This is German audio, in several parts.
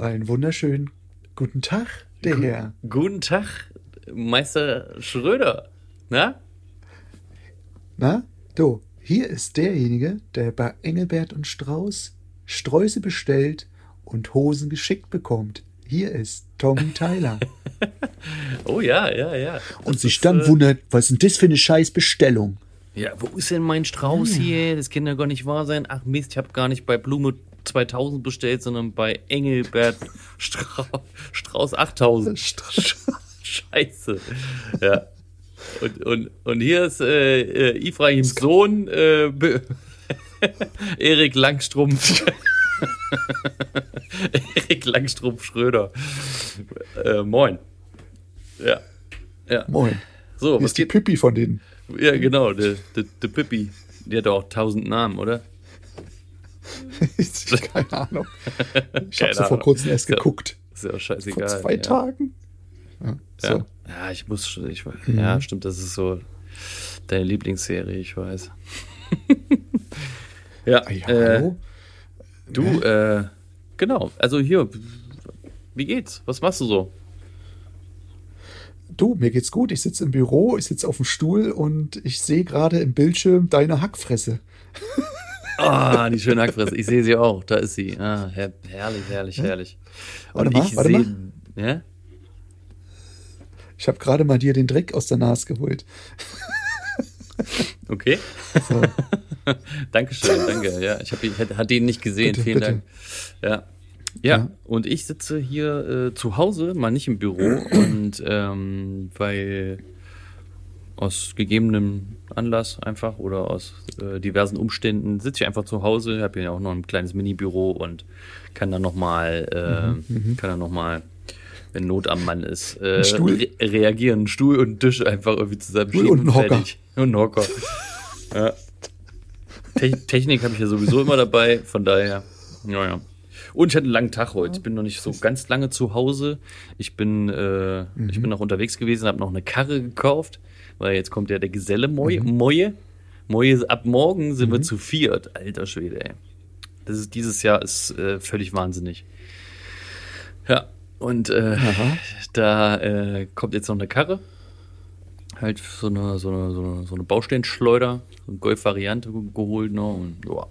einen wunderschönen guten Tag, der Gu Herr. Guten Tag, Meister Schröder. Na? Na, du, hier ist derjenige, der bei Engelbert und Strauß Sträuße bestellt und Hosen geschickt bekommt. Hier ist Tommy Tyler. oh ja, ja, ja. und sich dann äh, wundert, was ist denn das für eine scheiß Bestellung? Ja, wo ist denn mein Strauß hm. hier? Das kann ja gar nicht wahr sein. Ach Mist, ich habe gar nicht bei Blume 2000 bestellt, sondern bei Engelbert Strauß, Strauß 8000. Scheiße. Ja. Und, und, und hier ist äh, äh, Ifrahims Sohn, äh, Erik Langstrumpf. Erik Langstrumpf Schröder. Äh, moin. Ja. ja. Moin. So, Hier was ist die Pippi von denen? Ja, genau, der, der Pippi. Die hat auch tausend Namen, oder? Keine Ahnung. Ich habe sie vor kurzem erst geguckt. Ist ja auch scheißegal. Vor zwei ja. Tagen. Ja, so. ja. ja, ich muss schon. Ich, mhm. Ja, stimmt, das ist so deine Lieblingsserie, ich weiß. ja, ja äh, du, äh, genau. Also hier, wie geht's? Was machst du so? Du, mir geht's gut. Ich sitze im Büro, ich sitze auf dem Stuhl und ich sehe gerade im Bildschirm deine Hackfresse. Ah, oh, die schöne Hackfresse. Ich sehe sie auch. Da ist sie. Ah, her herrlich, herrlich, herrlich. Und warte mal, warte mal. Ja? Ich habe gerade mal dir den Dreck aus der Nase geholt. Okay. So. Dankeschön, danke. Ja, ich habe hatte ihn nicht gesehen. Bitte, Vielen bitte. Dank. Ja. Ja, ja, und ich sitze hier äh, zu Hause, mal nicht im Büro, und ähm, weil aus gegebenem Anlass einfach oder aus äh, diversen Umständen sitze ich einfach zu Hause, Ich habe ja auch noch ein kleines Minibüro und kann dann nochmal, äh, mhm, mhm, kann dann noch wenn Not am Mann ist, äh, re reagieren, Stuhl und Tisch einfach irgendwie zusammenschieben und, und Hocker. Fertig. Und Hocker. ja. Te Technik habe ich ja sowieso immer dabei, von daher, naja. Und ich hatte einen langen Tag heute. Ich bin noch nicht so ganz lange zu Hause. Ich bin, äh, mhm. ich bin noch unterwegs gewesen, habe noch eine Karre gekauft, weil jetzt kommt ja der Geselle Moje. Mhm. Moje. Moje, ab morgen sind mhm. wir zu viert. Alter Schwede, ey. Das ist, dieses Jahr ist äh, völlig wahnsinnig. Ja, und äh, da äh, kommt jetzt noch eine Karre. Halt so eine, so eine, so eine, so eine Bausteinschleuder, so eine Golf-Variante geholt noch und ja,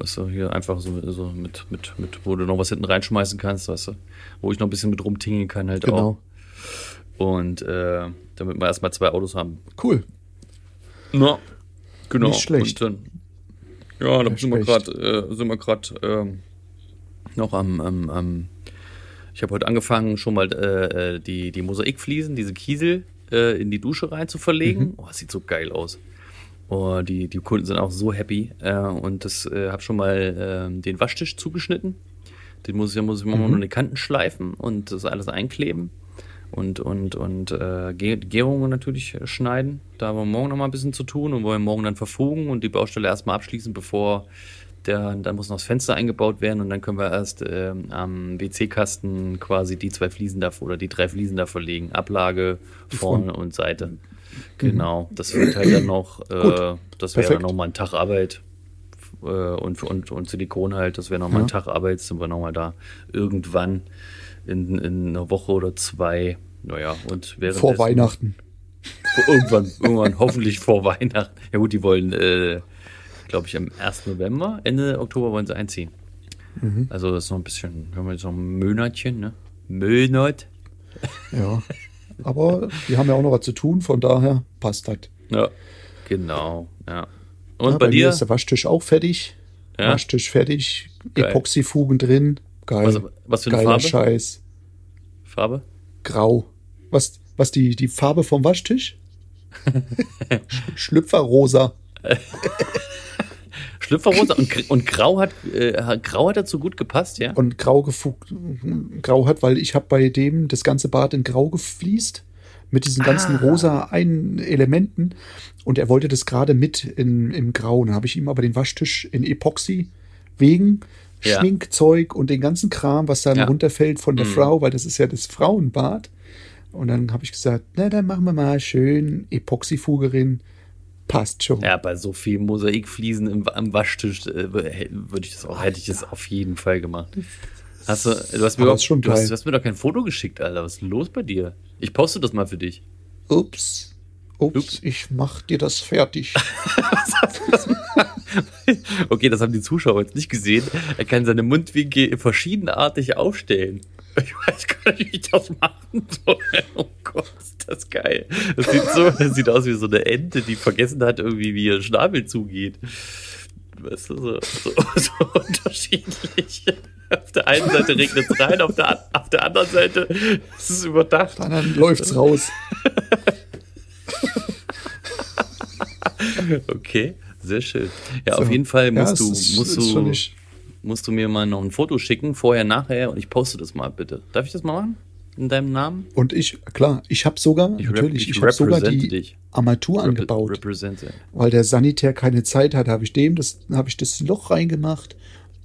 Weißt du, hier einfach so, so mit, mit, mit, wo du noch was hinten reinschmeißen kannst, weißt du, wo ich noch ein bisschen mit rumtingeln kann halt genau. auch. Und äh, damit wir erstmal zwei Autos haben. Cool. Na, genau. Nicht schlecht. Dann, ja, da sind wir gerade, äh, sind wir gerade ähm, noch am, am, am ich habe heute angefangen, schon mal äh, äh, die, die Mosaikfliesen, diese Kiesel, äh, in die Dusche rein zu verlegen. Mhm. Oh, das sieht so geil aus. Oh, die, die Kunden sind auch so happy. Äh, und das äh, habe schon mal äh, den Waschtisch zugeschnitten. Den muss ich, muss ich mhm. nur die Kanten schleifen und das alles einkleben. Und, und, und äh, Gärungen natürlich schneiden. Da haben wir morgen noch mal ein bisschen zu tun und wollen morgen dann verfugen und die Baustelle erstmal abschließen, bevor der, dann muss noch das Fenster eingebaut werden und dann können wir erst äh, am WC-Kasten quasi die zwei Fliesen davor oder die drei Fliesen davor legen. Ablage vorne und Seite. Genau, das wird halt dann noch, äh, das wäre dann nochmal ein Tag Arbeit äh, und, und, und Silikon halt, das wäre nochmal ja. ein Tag Arbeit, sind wir nochmal da irgendwann in, in einer Woche oder zwei, naja, und während Vor Weihnachten. Irgendwann, irgendwann, hoffentlich vor Weihnachten. Ja gut, die wollen, äh, glaube ich, am 1. November, Ende Oktober wollen sie einziehen. Mhm. Also das ist noch ein bisschen, wir haben jetzt noch ein Monatchen, ne? Monat. Ja. Aber die haben ja auch noch was zu tun, von daher passt halt. Ja, genau. Ja. Und ja, bei, bei dir? ist der Waschtisch auch fertig. Ja. Waschtisch fertig. Geil. Epoxyfugen drin. Geil. Was, was für eine Geiler Farbe? Scheiß. Farbe? Grau. Was, was die, die Farbe vom Waschtisch? Schlüpferrosa. Schlüpferrosa und, und Grau hat äh, Grau hat dazu gut gepasst, ja? Und Grau gefugt, Grau hat, weil ich habe bei dem das ganze Bad in Grau gefliest mit diesen ganzen ah. rosa ein Elementen und er wollte das gerade mit in, im Grau. Dann habe ich ihm aber den Waschtisch in Epoxy wegen ja. Schminkzeug und den ganzen Kram, was dann ja. runterfällt von der mhm. Frau, weil das ist ja das Frauenbad. Und dann habe ich gesagt, na, dann machen wir mal schön Epoxyfuge rein passt schon. Ja, bei so vielen Mosaikfliesen im, am Waschtisch äh, würde ich das auch, hätte ich das auf jeden Fall gemacht. Hast du, du hast mir, schon du, hast, du hast mir doch kein Foto geschickt, Alter. Was ist los bei dir? Ich poste das mal für dich. Ups. Ups, Ups. ich mach dir das fertig. Okay, das haben die Zuschauer jetzt nicht gesehen. Er kann seine Mundwinkel verschiedenartig aufstellen. Ich weiß gar nicht, wie ich das machen soll. Oh Gott, ist das geil. Das sieht so, das sieht aus wie so eine Ente, die vergessen hat, irgendwie, wie ihr Schnabel zugeht. Weißt du, so, so, so unterschiedlich. Auf der einen Seite regnet es rein, auf der, auf der anderen Seite ist es überdacht. Dann läuft's raus. Okay, sehr schön. Ja, So. auf jeden Fall Ja, musst es du, ist- musst ist du, musst du mir mal noch ein Foto schicken, vorher, nachher, und ich poste das mal bitte. Darf ich das mal machen? In deinem Namen? Und ich, klar, ich habe sogar, Ich rep- natürlich, ich ich, habe sogar die dich. Armatur Repre- angebaut. Represente. weil der Sanitär keine Zeit hat, habe ich dem das, habe ich das Loch reingemacht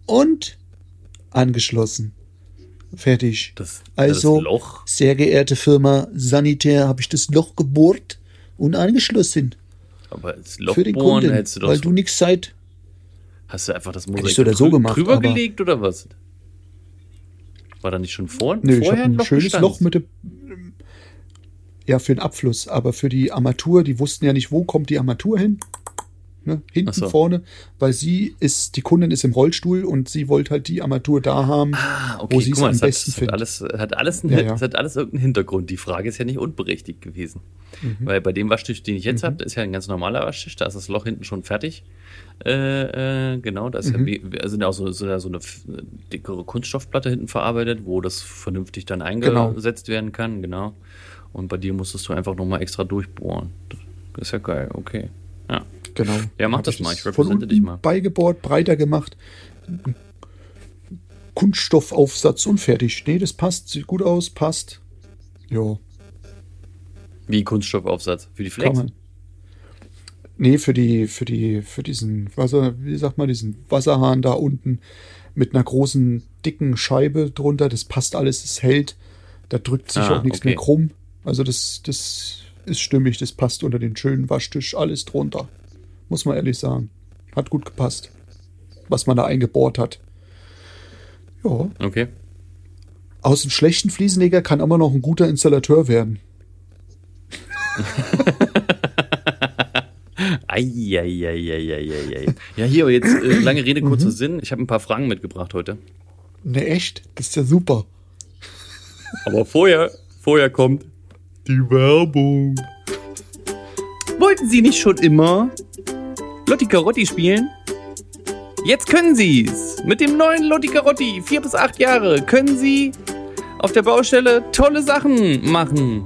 und angeschlossen. Fertig. Das, also, das Loch. sehr geehrte Firma Sanitär, habe ich das Loch gebohrt und angeschlossen Aber das Loch für den bohren Kunden, hättest du doch. weil du nichts Zeit. hast du einfach das ich Mosaik so oder so gemacht, drüber gelegt oder was? War da nicht schon vor, Nö, ich habe vorher ein schönes gestanzt? Loch mit dem ja für den Abfluss, aber für die Armatur, die wussten ja nicht, wo kommt die Armatur hin. Ne, hinten so. vorne, weil sie ist, die Kundin ist im Rollstuhl und sie wollte halt die Armatur da haben, Ah, okay, wo sie es am hat, besten hat findet. alles, hat alles, einen, Ja, ja. Hat alles irgendeinen Hintergrund. Die Frage ist ja nicht unberechtigt gewesen. Mhm. Weil bei dem Waschtisch, den ich jetzt habe, ist ja ein ganz normaler Waschtisch, da ist das Loch hinten schon fertig. Äh, äh, genau, da ist Mhm. ja, sind ja auch so, ja so eine dickere Kunststoffplatte hinten verarbeitet, wo das vernünftig dann Genau. eingesetzt werden kann, genau. Und bei dir musstest du einfach nochmal extra durchbohren. Das ist ja geil, okay. Ja. Genau. Ja, mach das mal, ich unten dich mal. Beigebohrt, breiter gemacht. Kunststoffaufsatz und fertig. Nee, das passt, sieht gut aus, passt. Ja, Wie Kunststoffaufsatz für die Flex. Nee, für die, für die, für diesen Wasser, wie sagt man, diesen Wasserhahn da unten mit einer großen, dicken Scheibe drunter. Das passt alles, es hält. Da drückt sich Ah, auch nichts okay. mehr krumm. Also das, das ist stimmig, das passt unter den schönen Waschtisch alles drunter. Muss man ehrlich sagen. Hat gut gepasst. Was man da eingebohrt hat. Ja. Okay. Aus dem schlechten Fliesenleger kann immer noch ein guter Installateur werden. Eieieiei. Ja, hier, aber jetzt äh, lange Rede, Mhm. kurzer Sinn. Ich habe ein paar Fragen mitgebracht heute. Ne, echt? Das ist ja super. Aber vorher, vorher kommt die Werbung. Wollten Sie nicht schon immer Lotti Carotti spielen? Jetzt können Sie's. Mit dem neuen Lotti Carotti, vier bis acht Jahre, können Sie auf der Baustelle tolle Sachen machen.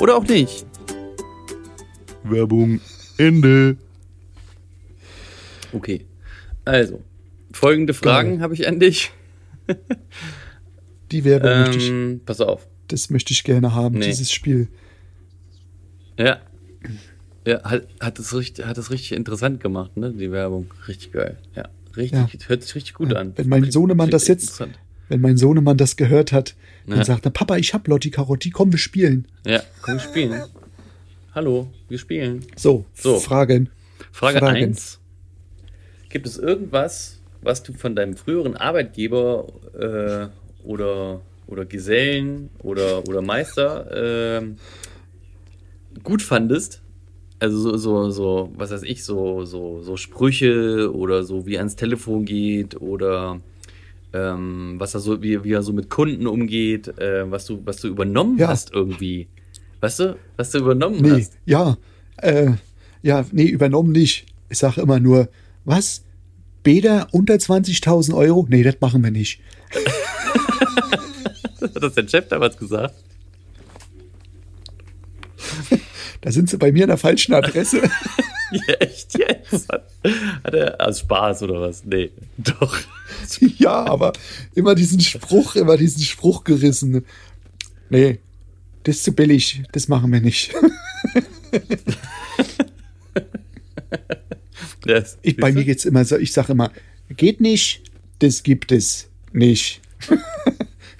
Oder auch nicht. Werbung Ende. Okay. Also, folgende Fragen habe ich an dich. Die Werbung möchte ich, Ähm, pass auf. das möchte ich gerne haben, Nee. dieses Spiel. Ja. Ja, hat, hat, es richtig, hat es richtig interessant gemacht, ne? Die Werbung. Richtig geil. Ja. Richtig, hört sich richtig gut Ja, an. wenn mein Sohnemann das jetzt-. Wenn mein Sohnemann das gehört hat, dann Ja. sagt er, Papa, ich hab Lotti Carotti, komm, wir spielen. Ja, komm, wir spielen. Hallo, wir spielen. So, So. Fragen. Frage Fragen. 1. Gibt es irgendwas, was du von deinem früheren Arbeitgeber äh, oder, oder Gesellen oder, oder Meister ähm, gut fandest? Also so, so, so, was weiß ich, so, so, so Sprüche oder so, wie er ans Telefon geht oder ähm, was er so, wie, wie er so mit Kunden umgeht, äh, was du, was du übernommen Ja. hast irgendwie. Weißt du, was du übernommen Nee, hast? ja, äh, ja, nee, übernommen nicht. Ich sage immer nur, was? Bäder unter 20.000 Euro? Nee, das machen wir nicht. Hat das dein Chef damals gesagt? Da sind sie bei mir an der falschen Adresse. Ja, echt jetzt? Hat, hat er aus Spaß oder was? Nee, doch. ja, aber immer diesen Spruch, immer diesen Spruch gerissen. Nee, das ist zu billig, das machen wir nicht. Das, Ich, bei mir geht's immer so, ich sage immer, geht nicht, das gibt es nicht.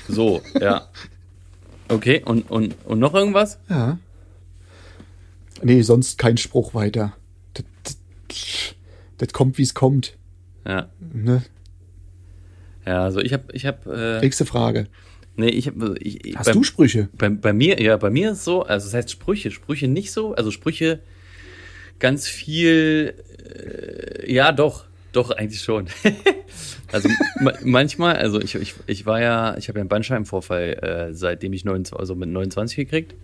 So, ja. Okay, und, und, und noch irgendwas? Ja. Nee, sonst kein Spruch weiter. das, das, das kommt, wie es kommt. Ja. Ne? Ja, also ich habe, ich habe. Äh, Nächste Frage. Nee, ich habe. Hast du Sprüche? Bei, bei mir, ja, bei mir ist so, also das heißt Sprüche, Sprüche nicht so, also Sprüche ganz viel, äh, ja doch, doch eigentlich schon. also ma manchmal, also ich, ich, ich war ja, ich habe ja einen Bandscheibenvorfall, äh, seitdem ich 29, also mit 29 gekriegt.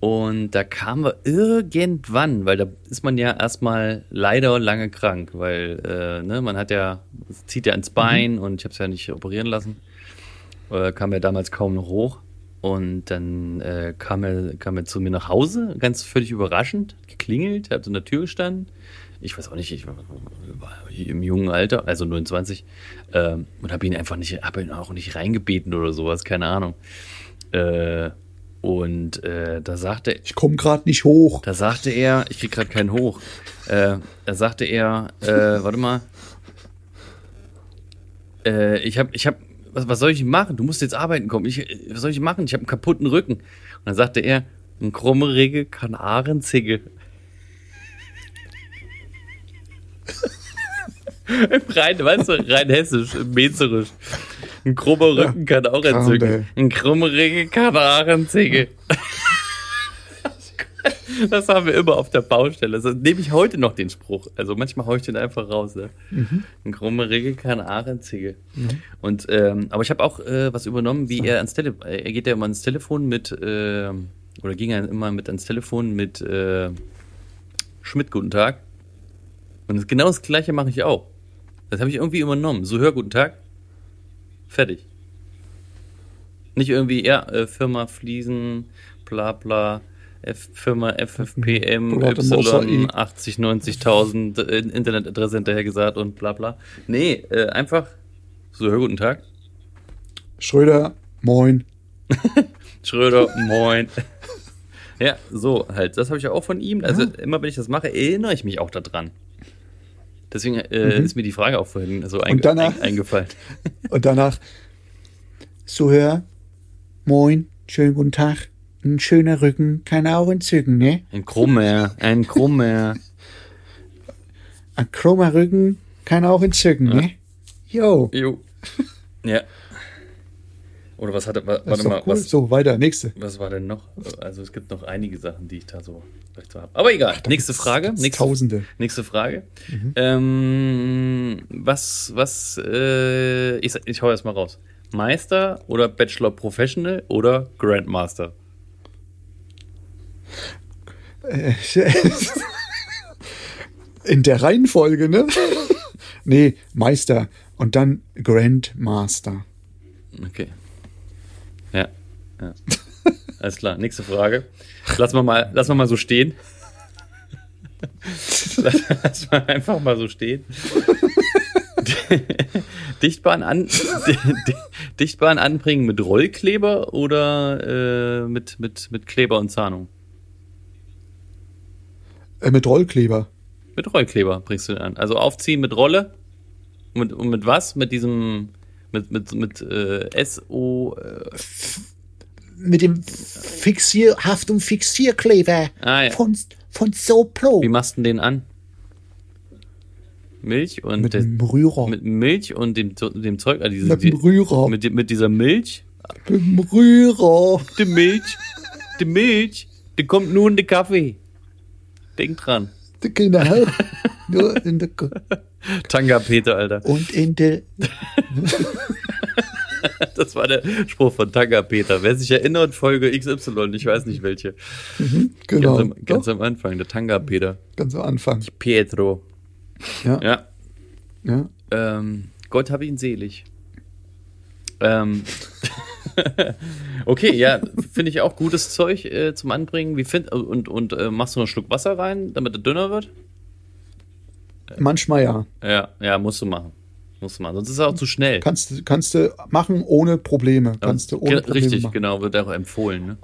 Und da kamen wir irgendwann, weil da ist man ja erstmal leider lange krank, weil äh, ne, man hat ja, zieht ja ins Bein mhm. und ich habe es ja nicht operieren lassen. Äh, kam er damals kaum noch hoch. Und dann äh, kam, er, kam er zu mir nach Hause, ganz völlig überraschend, geklingelt, hat in der Tür gestanden. Ich weiß auch nicht, ich war, im jungen Alter, also 29, äh, und habe ihn einfach nicht, habe ihn auch nicht reingebeten oder sowas, keine Ahnung. Äh, und äh, da sagte ich komme gerade nicht hoch. Da sagte er, ich krieg gerade keinen hoch. Äh, da sagte er, äh, warte mal, äh, ich habe, ich habe, was, was soll ich machen? Du musst jetzt arbeiten kommen. Ich, was soll ich machen? Ich habe einen kaputten Rücken. Und dann sagte er, ein krumme Regel kann Ahrenzicke. rein, weißt du, rein hessisch, mezerisch. Ein krummer Rücken kann auch entzücken. Ein krummer Rücken kann auch entzücken. Das haben wir immer auf der Baustelle. Das nehme ich heute noch den Spruch. Also manchmal haue ich den einfach raus. Ne? Mhm. Ein krumme Regel kann Ahrenzige. Mhm. Und ähm, aber ich habe auch äh, was übernommen, wie so. er ans Telefon. Er geht ja immer ans Telefon mit äh, oder ging er immer mit ans Telefon mit äh, Schmidt Guten Tag. Und genau das Gleiche mache ich auch. Das habe ich irgendwie übernommen. So hör Guten Tag. Fertig. Nicht irgendwie, ja, äh, Firma Fliesen, bla bla, F Firma FFPM, Y, 80, 90.000 äh, Internetadresse hinterher gesagt und bla bla. Nee, äh, einfach so, hör guten Tag. Schröder, moin. Schröder, moin. ja, so halt. Das habe ich ja auch von ihm. Also ja. immer wenn ich das mache, erinnere ich mich auch daran. Deswegen äh, mhm. ist mir die Frage auch vorhin so ein, danach, ein, eingefallen. Und danach, so hör, moin, schönen guten Tag, ein schöner Rücken kann auch entzücken, ne? Ein krummer, ein krummer. ein krummer Rücken kann auch entzücken, ja. ne? Jo. Jo. Ja. Oder was hatte, warte mal, cool. was, so, weiter, nächste. Was war denn noch? Also es gibt noch einige Sachen, die ich da so so habe. Aber egal, Ach, nächste Frage. Nächste, Tausende. Nächste Frage. Mhm. Ähm, was, was, äh, ich, ich hau erst mal raus. Meister oder Bachelor Professional oder Grandmaster? Äh, in der Reihenfolge, ne? nee, Meister und dann Grandmaster. Okay. Ja. Alles klar. Nächste Frage. Lassen wir mal, lassen wir mal so stehen. Lass mal einfach mal so stehen. Dichtbahn, an, Dichtbahn anbringen mit Rollkleber oder äh, mit, mit, mit Kleber und Zahnung? Äh, mit Rollkleber. Mit Rollkleber bringst du den an. Also aufziehen mit Rolle. Und, und mit was? Mit diesem mit, mit, mit äh, SO. Äh, mit dem Fixier, Haftung Fixierkleber ah, ja. von, von Soplo. Wie machst du den an? Milch und mit dem Rührer. Mit Milch und dem, dem Zeug, also diese, mit dem Rührer. Mit, mit dieser Milch. Mit dem Rührer. Die Milch. Die Milch. Die kommt nur in den Kaffee. Denk dran. Genau. nur in der Tanga Peter, Alter. Und in der. das war der Spruch von Tanga Peter. Wer sich erinnert, Folge XY, ich weiß nicht welche. Mhm, genau. Ganz am, ganz am, Anfang, der Tanga Peter. Ganz am Anfang. Pietro. Ja. Ja. ja. Ähm, Gott habe ihn selig. Ähm. okay, ja, finde ich auch gutes Zeug äh, zum Anbringen. Wie find, und und äh, machst du noch einen Schluck Wasser rein, damit er dünner wird? Manchmal ja. Ja, ja, musst du machen. Musst du machen. Sonst ist es auch zu schnell. Kannst, kannst du machen ohne Probleme. Kannst du ohne Probleme Richtig, machen. genau, wird auch empfohlen. Ne?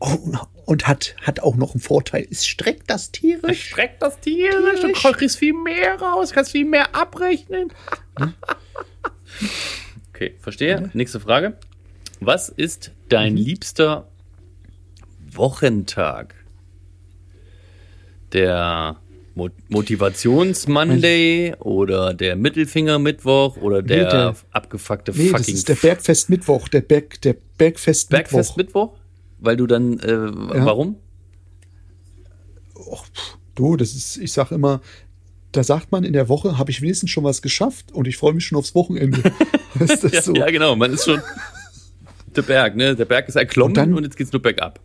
Oh, und hat, hat auch noch einen Vorteil. Es streckt das tierisch. Es streckt das tierisch. Du kriegst viel mehr raus, kannst viel mehr abrechnen. okay, verstehe. Ja. Nächste Frage. Was ist dein mhm. liebster Wochentag? Der Motivations-Monday oder der Mittelfinger-Mittwoch oder der, nee, der abgefuckte nee, fucking. Das ist der Bergfest-Mittwoch, der Berg, der Bergfest-Mittwoch. Bergfest-Mittwoch? Weil du dann, äh, ja. warum? Och, du, das ist, ich sag immer, da sagt man in der Woche, habe ich wenigstens schon was geschafft und ich freue mich schon aufs Wochenende. ja, so? ja, genau, man ist schon der Berg, ne? Der Berg ist erklommen und, dann, und jetzt geht's nur bergab.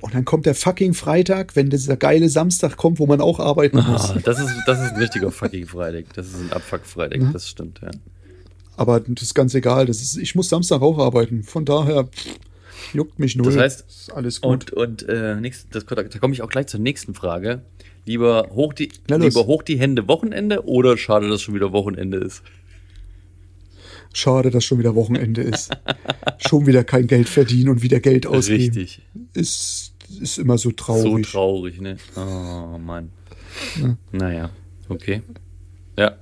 Und dann kommt der fucking Freitag, wenn dieser geile Samstag kommt, wo man auch arbeiten ah, muss. das, ist, das ist ein richtiger fucking Freitag. Das ist ein Abfuck-Freitag, ja. das stimmt, ja. Aber das ist ganz egal. Das ist, ich muss Samstag auch arbeiten. Von daher pff, juckt mich nur. Das heißt, alles gut. Und, und äh, nächst, das, da komme ich auch gleich zur nächsten Frage. Lieber hoch die, lieber hoch die Hände Wochenende oder schade, dass schon wieder Wochenende ist? Schade, dass schon wieder Wochenende ist. schon wieder kein Geld verdienen und wieder Geld ausgeben. Richtig. Ist ist immer so traurig. So traurig, ne? Oh Mann. Ja. Naja, okay. Ja.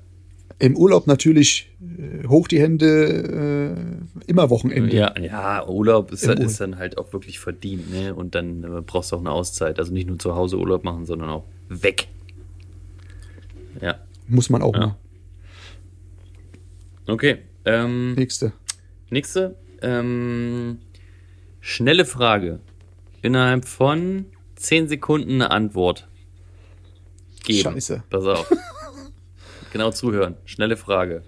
Im Urlaub natürlich äh, hoch die Hände, äh, immer Wochenende. Ja, ja Urlaub ist, dann, ist dann halt auch wirklich verdient, ne? Und dann äh, brauchst du auch eine Auszeit. Also nicht nur zu Hause Urlaub machen, sondern auch weg. Ja. Muss man auch ja. mal. Okay. Ähm, nächste. Nächste. Ähm, schnelle Frage innerhalb von 10 Sekunden eine Antwort geben. Scheiße. Pass auf. genau zuhören. Schnelle Frage.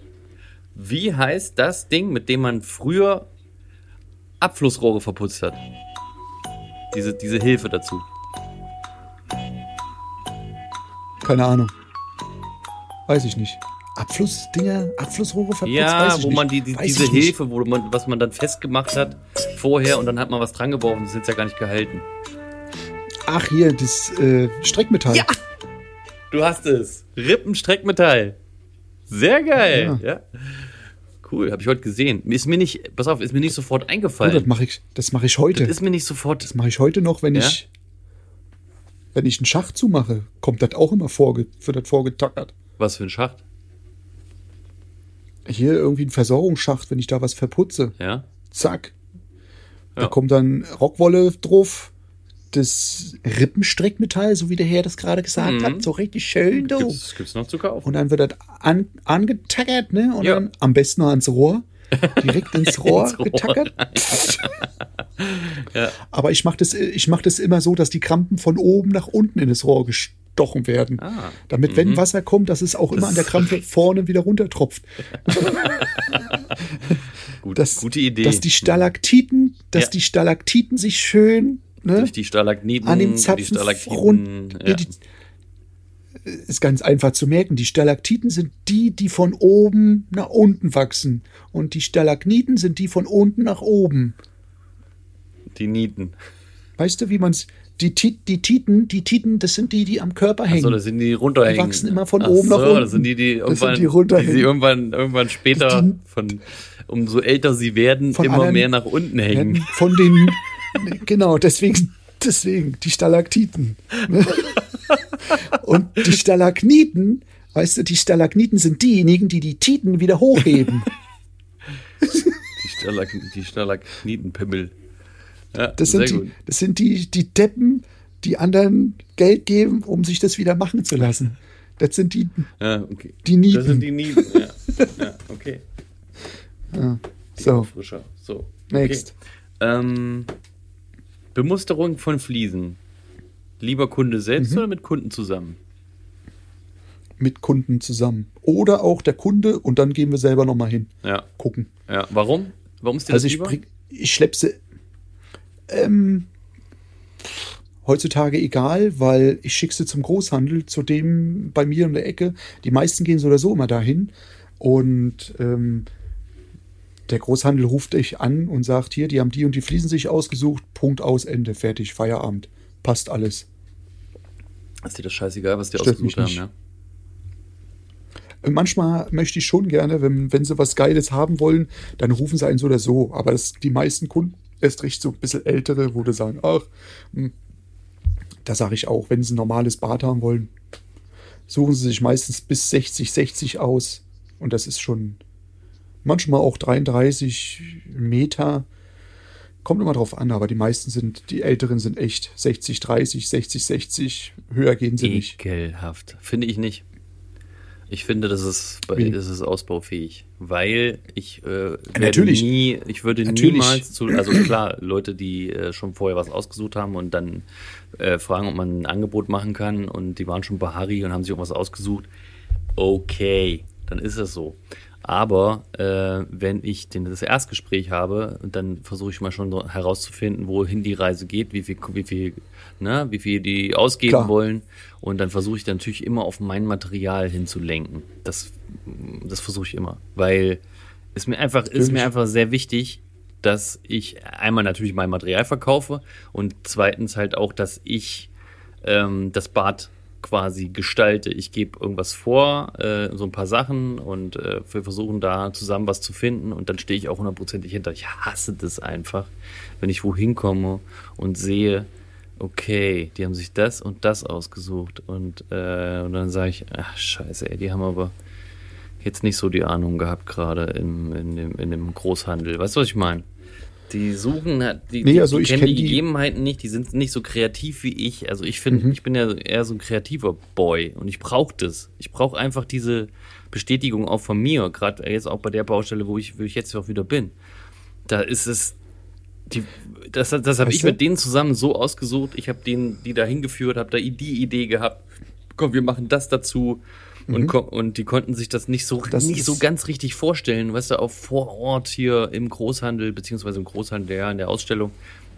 Wie heißt das Ding, mit dem man früher Abflussrohre verputzt hat? Diese, diese Hilfe dazu. Keine Ahnung. Weiß ich nicht. Abflussdinger, Abflussrohre verputzt? Ja, wo man die, die diese Hilfe, wo man, was man dann festgemacht hat vorher und dann hat man was dran geworfen, das ist jetzt ja gar nicht gehalten. Ach, hier, das äh, Streckmetall. Ja! Du hast es. Rippenstreckmetall. Sehr geil. Ja. ja. Cool, habe ich heute gesehen. Ist mir nicht, pass auf, ist mir nicht sofort eingefallen. Oh, das mache ich, das mache ich heute. Das ist mir nicht sofort. Das mache ich heute noch, wenn ja? ich, wenn ich einen Schacht zumache, kommt das auch immer vorge, wird das vorgetackert. Was für ein Schacht? Hier irgendwie ein Versorgungsschacht, wenn ich da was verputze. Ja. Zack. Ja. Da kommt dann Rockwolle drauf, das Rippenstrickmetall, so wie der Herr das gerade gesagt mhm. hat, so richtig schön, du. Gibt's, gibt's noch zu kaufen. Und dann wird das an, angetackert, ne? Und ja. dann am besten noch ans Rohr. Direkt ins Rohr, ins Rohr getackert. ja. Aber ich mache das, mach das immer so, dass die Krampen von oben nach unten in das Rohr gestochen werden. Ah. Damit, wenn mhm. Wasser kommt, dass es auch das immer an der Krampe vorne wieder runtertropft. Gut, dass, gute Idee. Dass die Stalaktiten, dass ja. die Stalaktiten sich schön ne, durch die Stalagniten, an den Zapfen die Stalaktiten, ja. die, ist ganz einfach zu merken. Die Stalaktiten sind die, die von oben nach unten wachsen. Und die Stalagniten sind die von unten nach oben. Die Nieten. Weißt du, wie man es. Die, die Titen, die Titen, das sind die, die am Körper hängen. Achso, das sind die runterhängen. Die wachsen immer von Ach oben so, nach unten. Das sind die, die irgendwann, die, die, die irgendwann, irgendwann später die, von umso älter sie werden, immer mehr nach unten hängen. Von den, genau, deswegen, deswegen, die Stalaktiten. Und die Stalagniten, weißt du, die Stalagniten sind diejenigen, die die Titen wieder hochheben. Die, Stalag die Stalagnitenpimmel. Ja, das, sind die, das sind die, die Deppen, die anderen Geld geben, um sich das wieder machen zu lassen. Das sind die, ja, okay. die Nieten. Das sind die Nieten, ja. ja okay. Ja. So. Frischer. So. Next. Ähm, Bemusterung von Fliesen. Lieber Kunde selbst mhm. oder mit Kunden zusammen? Mit Kunden zusammen. Oder auch der Kunde und dann gehen wir selber nochmal hin. Ja. Gucken. Ja. Warum? Warum ist dir also das ich lieber? Bring, ich schleppe sie. Ähm, heutzutage egal, weil ich schicke sie zum Großhandel, zu dem bei mir in der Ecke. Die meisten gehen so oder so immer dahin. Und ähm, der Großhandel ruft dich an und sagt, hier, die haben die und die Fliesen sich ausgesucht, Punkt aus, Ende, fertig, Feierabend. Passt alles. Ist dir das scheißegal, was die Stört ausgesucht haben, ja? Manchmal möchte ich schon gerne, wenn, wenn sie was Geiles haben wollen, dann rufen sie einen so oder so. Aber das, die meisten Kunden, erst recht so ein bisschen ältere, wo die sagen, ach, hm, da sage ich auch, wenn sie ein normales Bad haben wollen, suchen sie sich meistens bis 60, 60 aus. Und das ist schon manchmal auch 33 Meter Kommt immer drauf an, aber die meisten sind, die Älteren sind echt 60, 30, 60, 60. Höher gehen sie nicht. Ekelhaft. Finde ich nicht. Ich finde, das ist, das ist ausbaufähig, weil ich äh, natürlich nie, ich würde natürlich. niemals zu, also klar, Leute, die äh, schon vorher was ausgesucht haben und dann äh, fragen, ob man ein Angebot machen kann und die waren schon bei Harry und haben sich irgendwas ausgesucht, okay, dann ist es so. Aber äh, wenn ich den, das Erstgespräch habe, dann versuche ich mal schon so herauszufinden, wohin die Reise geht, wie viel, wie viel, ne, wie viel die ausgeben Klar. wollen. Und dann versuche ich dann natürlich immer auf mein Material hinzulenken. Das, das versuche ich immer. Weil es mir einfach, ist mir einfach sehr wichtig, dass ich einmal natürlich mein Material verkaufe und zweitens halt auch, dass ich ähm, das Bad quasi gestalte. Ich gebe irgendwas vor, äh, so ein paar Sachen und äh, wir versuchen da zusammen was zu finden und dann stehe ich auch hundertprozentig hinter. Ich hasse das einfach, wenn ich wohin komme und sehe, okay, die haben sich das und das ausgesucht und, äh, und dann sage ich, ach scheiße, ey, die haben aber jetzt nicht so die Ahnung gehabt gerade in, in, dem, in dem Großhandel. Weißt du, was ich meine? Die suchen, die, nee, also die, die kennen kenn die Gegebenheiten nicht, die sind nicht so kreativ wie ich. Also ich finde, mhm. ich bin ja eher so ein kreativer Boy und ich brauche das. Ich brauche einfach diese Bestätigung auch von mir, gerade jetzt auch bei der Baustelle, wo ich, wo ich jetzt auch wieder bin. Da ist es, die, das, das habe ich mit denen zusammen so ausgesucht. Ich habe denen, die da hingeführt, habe da die Idee gehabt. Komm, wir machen das dazu. Und, mhm. und die konnten sich das nicht so, das nicht so ganz richtig vorstellen, weißt du, auch vor Ort hier im Großhandel, beziehungsweise im Großhandel, ja, in der Ausstellung,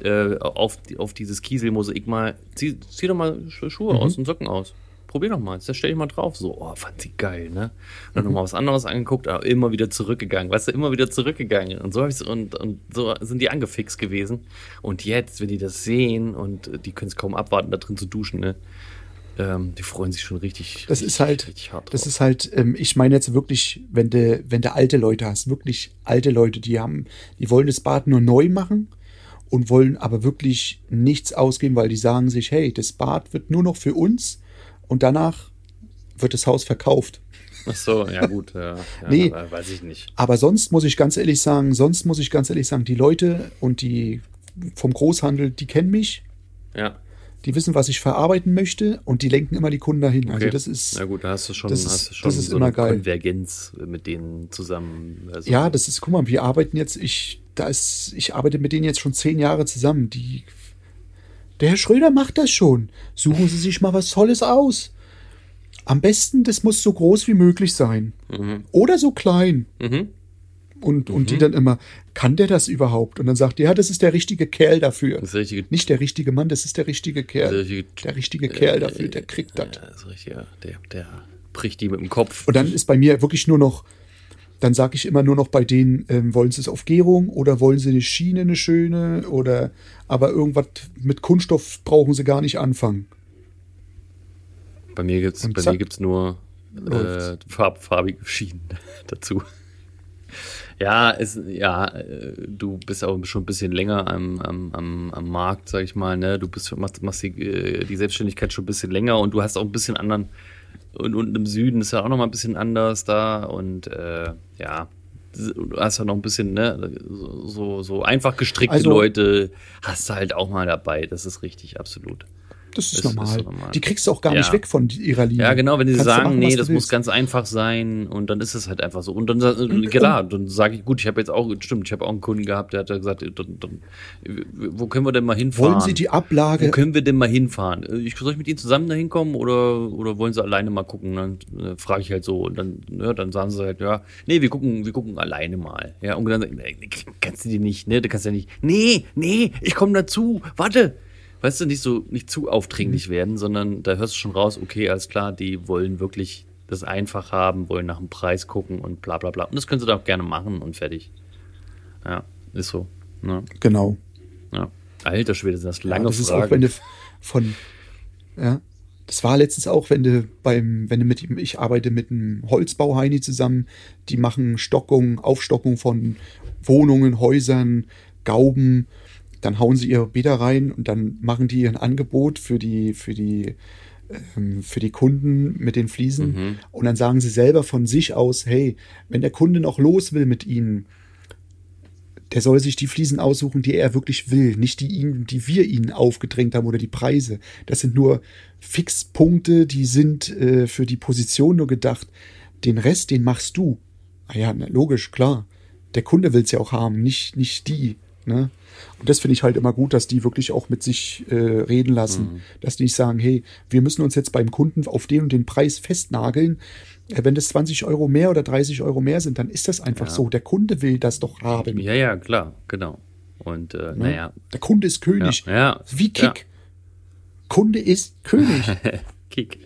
äh, auf, auf dieses Kieselmosaik mal, zieh, zieh doch mal Schuhe mhm. aus und Socken aus. Probier doch mal, das stell ich mal drauf. So, oh, fand sie geil, ne? Und dann mhm. nochmal was anderes angeguckt, aber immer wieder zurückgegangen, weißt du, immer wieder zurückgegangen. Und so hab ich's, und, und so sind die angefixt gewesen. Und jetzt, wenn die das sehen und die können es kaum abwarten, da drin zu duschen, ne? Ähm, die freuen sich schon richtig. Das richtig, ist halt, das ist halt, ähm, ich meine jetzt wirklich, wenn du, wenn du alte Leute hast, wirklich alte Leute, die haben, die wollen das Bad nur neu machen und wollen aber wirklich nichts ausgeben, weil die sagen sich, hey, das Bad wird nur noch für uns und danach wird das Haus verkauft. Ach so, ja gut, ja, ja, nee, weiß ich nicht. Aber sonst muss ich ganz ehrlich sagen, sonst muss ich ganz ehrlich sagen, die Leute und die vom Großhandel, die kennen mich. Ja die wissen, was ich verarbeiten möchte und die lenken immer die Kunden dahin. Also okay. Also das ist. Na gut, da hast du schon, das du schon das ist so immer eine geil. Konvergenz mit denen zusammen. Also ja, das ist, guck mal, wir arbeiten jetzt, ich, da ist, ich arbeite mit denen jetzt schon zehn Jahre zusammen. Die, der Herr Schröder macht das schon. Suchen Sie sich mal was Tolles aus. Am besten, das muss so groß wie möglich sein. Mhm. Oder so klein. Mhm und, und die mhm. dann immer, kann der das überhaupt? Und dann sagt die, ja, das ist der richtige Kerl dafür. Das richtige, Nicht der richtige Mann, das ist der richtige Kerl. Der richtige, der richtige äh, Kerl dafür, der kriegt das. Ja, das ist richtig, ja. Der, der bricht die mit dem Kopf. Und dann ist bei mir wirklich nur noch, dann sage ich immer nur noch bei denen, ähm, wollen sie es auf Gärung oder wollen sie eine Schiene, eine schöne oder aber irgendwas mit Kunststoff brauchen sie gar nicht anfangen. Bei mir gibt es nur äh, farb, farbige Schienen dazu. Ja, es, ja, äh, du bist auch schon ein bisschen länger am, am, am, am Markt, sag ich mal, ne? Du bist, machst, machst die, äh, die Selbstständigkeit schon ein bisschen länger und du hast auch ein bisschen anderen, und unten im Süden ist ja auch noch mal ein bisschen anders da und äh, ja, du hast ja noch ein bisschen, ne, so, so einfach gestrickte also, Leute hast du halt auch mal dabei, das ist richtig, absolut. Das ist, das normal. ist normal. Die kriegst du auch gar ja. nicht weg von ihrer Linie. Ja, genau, wenn die Kannst sagen, machen, nee, das muss ganz einfach sein und dann ist es halt einfach so. Und dann, und, klar, dann sage ich, gut, ich habe jetzt auch, stimmt, ich habe auch einen Kunden gehabt, der hat gesagt, dann, dann, wo können wir denn mal hinfahren? Wollen Sie die Ablage? Wo können wir denn mal hinfahren? Ich, soll ich mit Ihnen zusammen da hinkommen oder, oder wollen Sie alleine mal gucken? Dann äh, frage ich halt so und dann, ja, dann sagen sie halt, ja, nee, wir gucken, wir gucken alleine mal. Ja, und dann kannst du die nicht, ne? Du kannst ja nicht, nee, nee, ich komme dazu, warte weißt du, nicht so, nicht zu aufdringlich mhm. werden, sondern da hörst du schon raus, okay, alles klar, die wollen wirklich das einfach haben, wollen nach dem Preis gucken und bla bla bla. Und das können sie da auch gerne machen und fertig. Ja, ist so. Ne? Genau. Ja. Alter Schwede, sind das lange ja, das Fragen. ist auch, wenn du von, ja, das war letztens auch, wenn du beim, wenn du mit ihm, ich arbeite mit einem Holzbauheini zusammen, die machen Stockung, Aufstockung von Wohnungen, Häusern, Gauben dann hauen sie ihre Bäder rein und dann machen die ein Angebot für die, für die, ähm, für die Kunden mit den Fliesen. Mhm. Und dann sagen sie selber von sich aus, hey, wenn der Kunde noch los will mit ihnen, der soll sich die Fliesen aussuchen, die er wirklich will, nicht die ihn, die wir ihnen aufgedrängt haben oder die Preise. Das sind nur Fixpunkte, die sind äh, für die Position nur gedacht. Den Rest, den machst du. Ah ja, na, logisch, klar. Der Kunde will's ja auch haben, nicht, nicht die. Ne? Und das finde ich halt immer gut, dass die wirklich auch mit sich äh, reden lassen. Mhm. Dass die nicht sagen, hey, wir müssen uns jetzt beim Kunden auf den und den Preis festnageln. Äh, wenn das 20 Euro mehr oder 30 Euro mehr sind, dann ist das einfach ja. so. Der Kunde will das doch haben. Ja, ja, klar, genau. Und äh, ne? naja. Der Kunde ist König. Ja, ja. Wie Kick. Ja. Kunde ist König. Kick.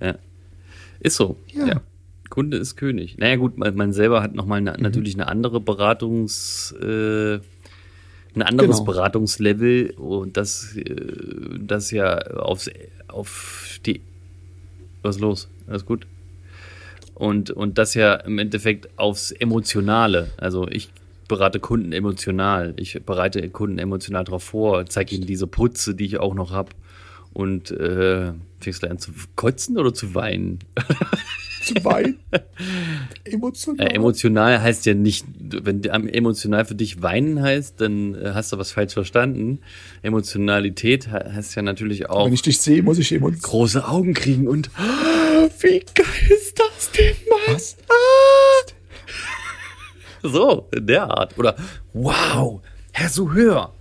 Ja. Ist so. Ja. Kunde ist König. Naja, gut, man, man selber hat nochmal mhm. natürlich eine andere Beratungs, äh, ein anderes genau. Beratungslevel und das, äh, das ja aufs, auf die. Was ist los? Alles gut? Und, und das ja im Endeffekt aufs Emotionale. Also ich berate Kunden emotional. Ich bereite Kunden emotional darauf vor, zeige ihnen diese Putze, die ich auch noch habe. Und äh, fängst du an zu kotzen oder zu weinen? zu weinen? emotional? Äh, emotional heißt ja nicht, wenn emotional für dich weinen heißt, dann äh, hast du was falsch verstanden. Emotionalität heißt ja natürlich auch. Wenn ich dich sehe, muss ich emotional. Große Augen kriegen und. Wie geil ist das denn, Mann? Was? Ah! So, in der Art. Oder, wow, Herr Suhör,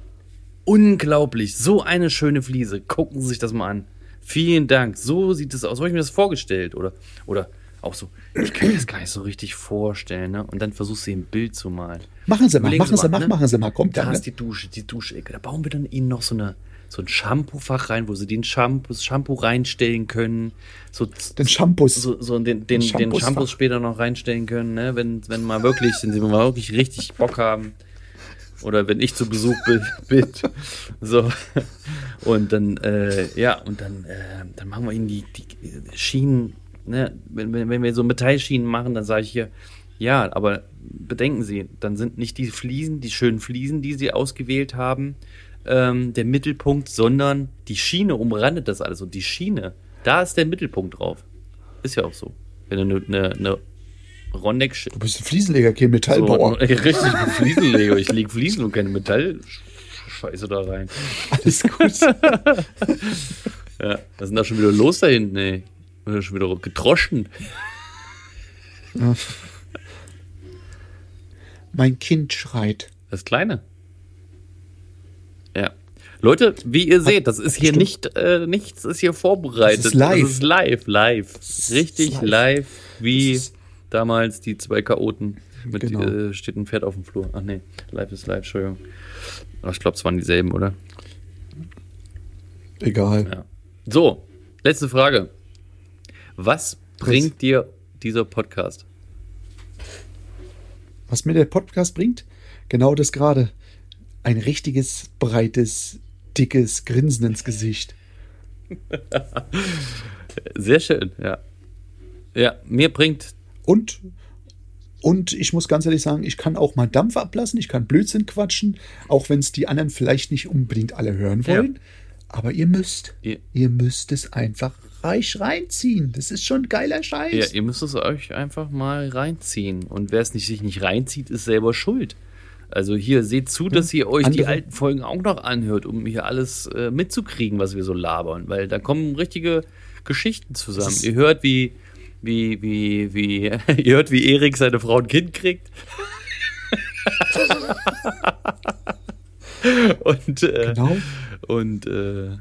unglaublich, so eine schöne Fliese. Gucken Sie sich das mal an. Vielen Dank. So sieht es aus. So habe ich mir das vorgestellt. Oder, oder auch so, ich kann mir das gar nicht so richtig vorstellen. Ne? Und dann versuchst du ein Bild zu malen. Machen Sie mal, machen Sie mal, ne? machen Sie mal. Kommt da. Da ist die Dusche, die Duschecke. Da bauen wir dann Ihnen noch so eine so ein Shampoo-Fach rein, wo sie den Shampoo, Shampoo reinstellen können. So, den Shampoos. So, so den, den, den Shampoos später noch reinstellen können, ne? wenn, wenn mal wirklich, wenn sie mal wirklich richtig Bock haben. Oder wenn ich zu Besuch bin. bin. So. Und dann, äh, ja, und dann, äh, dann machen wir ihnen die, die Schienen, ne? wenn, wenn, wenn wir so Metallschienen machen, dann sage ich hier, ja, aber bedenken Sie, dann sind nicht die Fliesen, die schönen Fliesen, die Sie ausgewählt haben, ähm, der Mittelpunkt, sondern die Schiene umrandet das alles. Und die Schiene, da ist der Mittelpunkt drauf. Ist ja auch so. Wenn du eine, eine, Rondeck. Du bist ein Fliesenleger, kein Metallbauer. So, richtig, ich bin Fliesenleger. Ich lege Fliesen und keine Metallscheiße da rein. Alles gut. ja, was ist denn da schon wieder los da hinten, ey? Oder schon wieder gedroschen. Mein Kind schreit. Das Kleine. Ja. Leute, wie ihr seht, das ist hier nicht, äh, nichts ist hier vorbereitet. Das ist live. Das ist live, live. Richtig live. live, wie damals die zwei Chaoten. Mit genau. äh, steht ein Pferd auf dem Flur. Ach nee, live ist live, Entschuldigung. Aber ich glaube, es waren dieselben, oder? Egal. Ja. So, letzte Frage. Was bringt Was? dir dieser Podcast? Was mir der Podcast bringt? Genau das gerade ein richtiges, breites, dickes Grinsen ins Gesicht. Sehr schön, ja. Ja, mir bringt. Und, und ich muss ganz ehrlich sagen, ich kann auch mal Dampf ablassen, ich kann Blödsinn quatschen, auch wenn es die anderen vielleicht nicht unbedingt alle hören wollen. Ja. Aber ihr müsst, ihr, ihr müsst es einfach reich reinziehen. Das ist schon geiler Scheiß. Ja, ihr müsst es euch einfach mal reinziehen. Und wer es nicht, sich nicht reinzieht, ist selber schuld. Also hier seht zu, dass ihr euch Andere. die alten Folgen auch noch anhört, um hier alles äh, mitzukriegen, was wir so labern, weil da kommen richtige Geschichten zusammen. Ihr hört, wie, wie, wie, wie, ihr hört, wie Erik seine Frau ein Kind kriegt. und, äh, genau. und äh,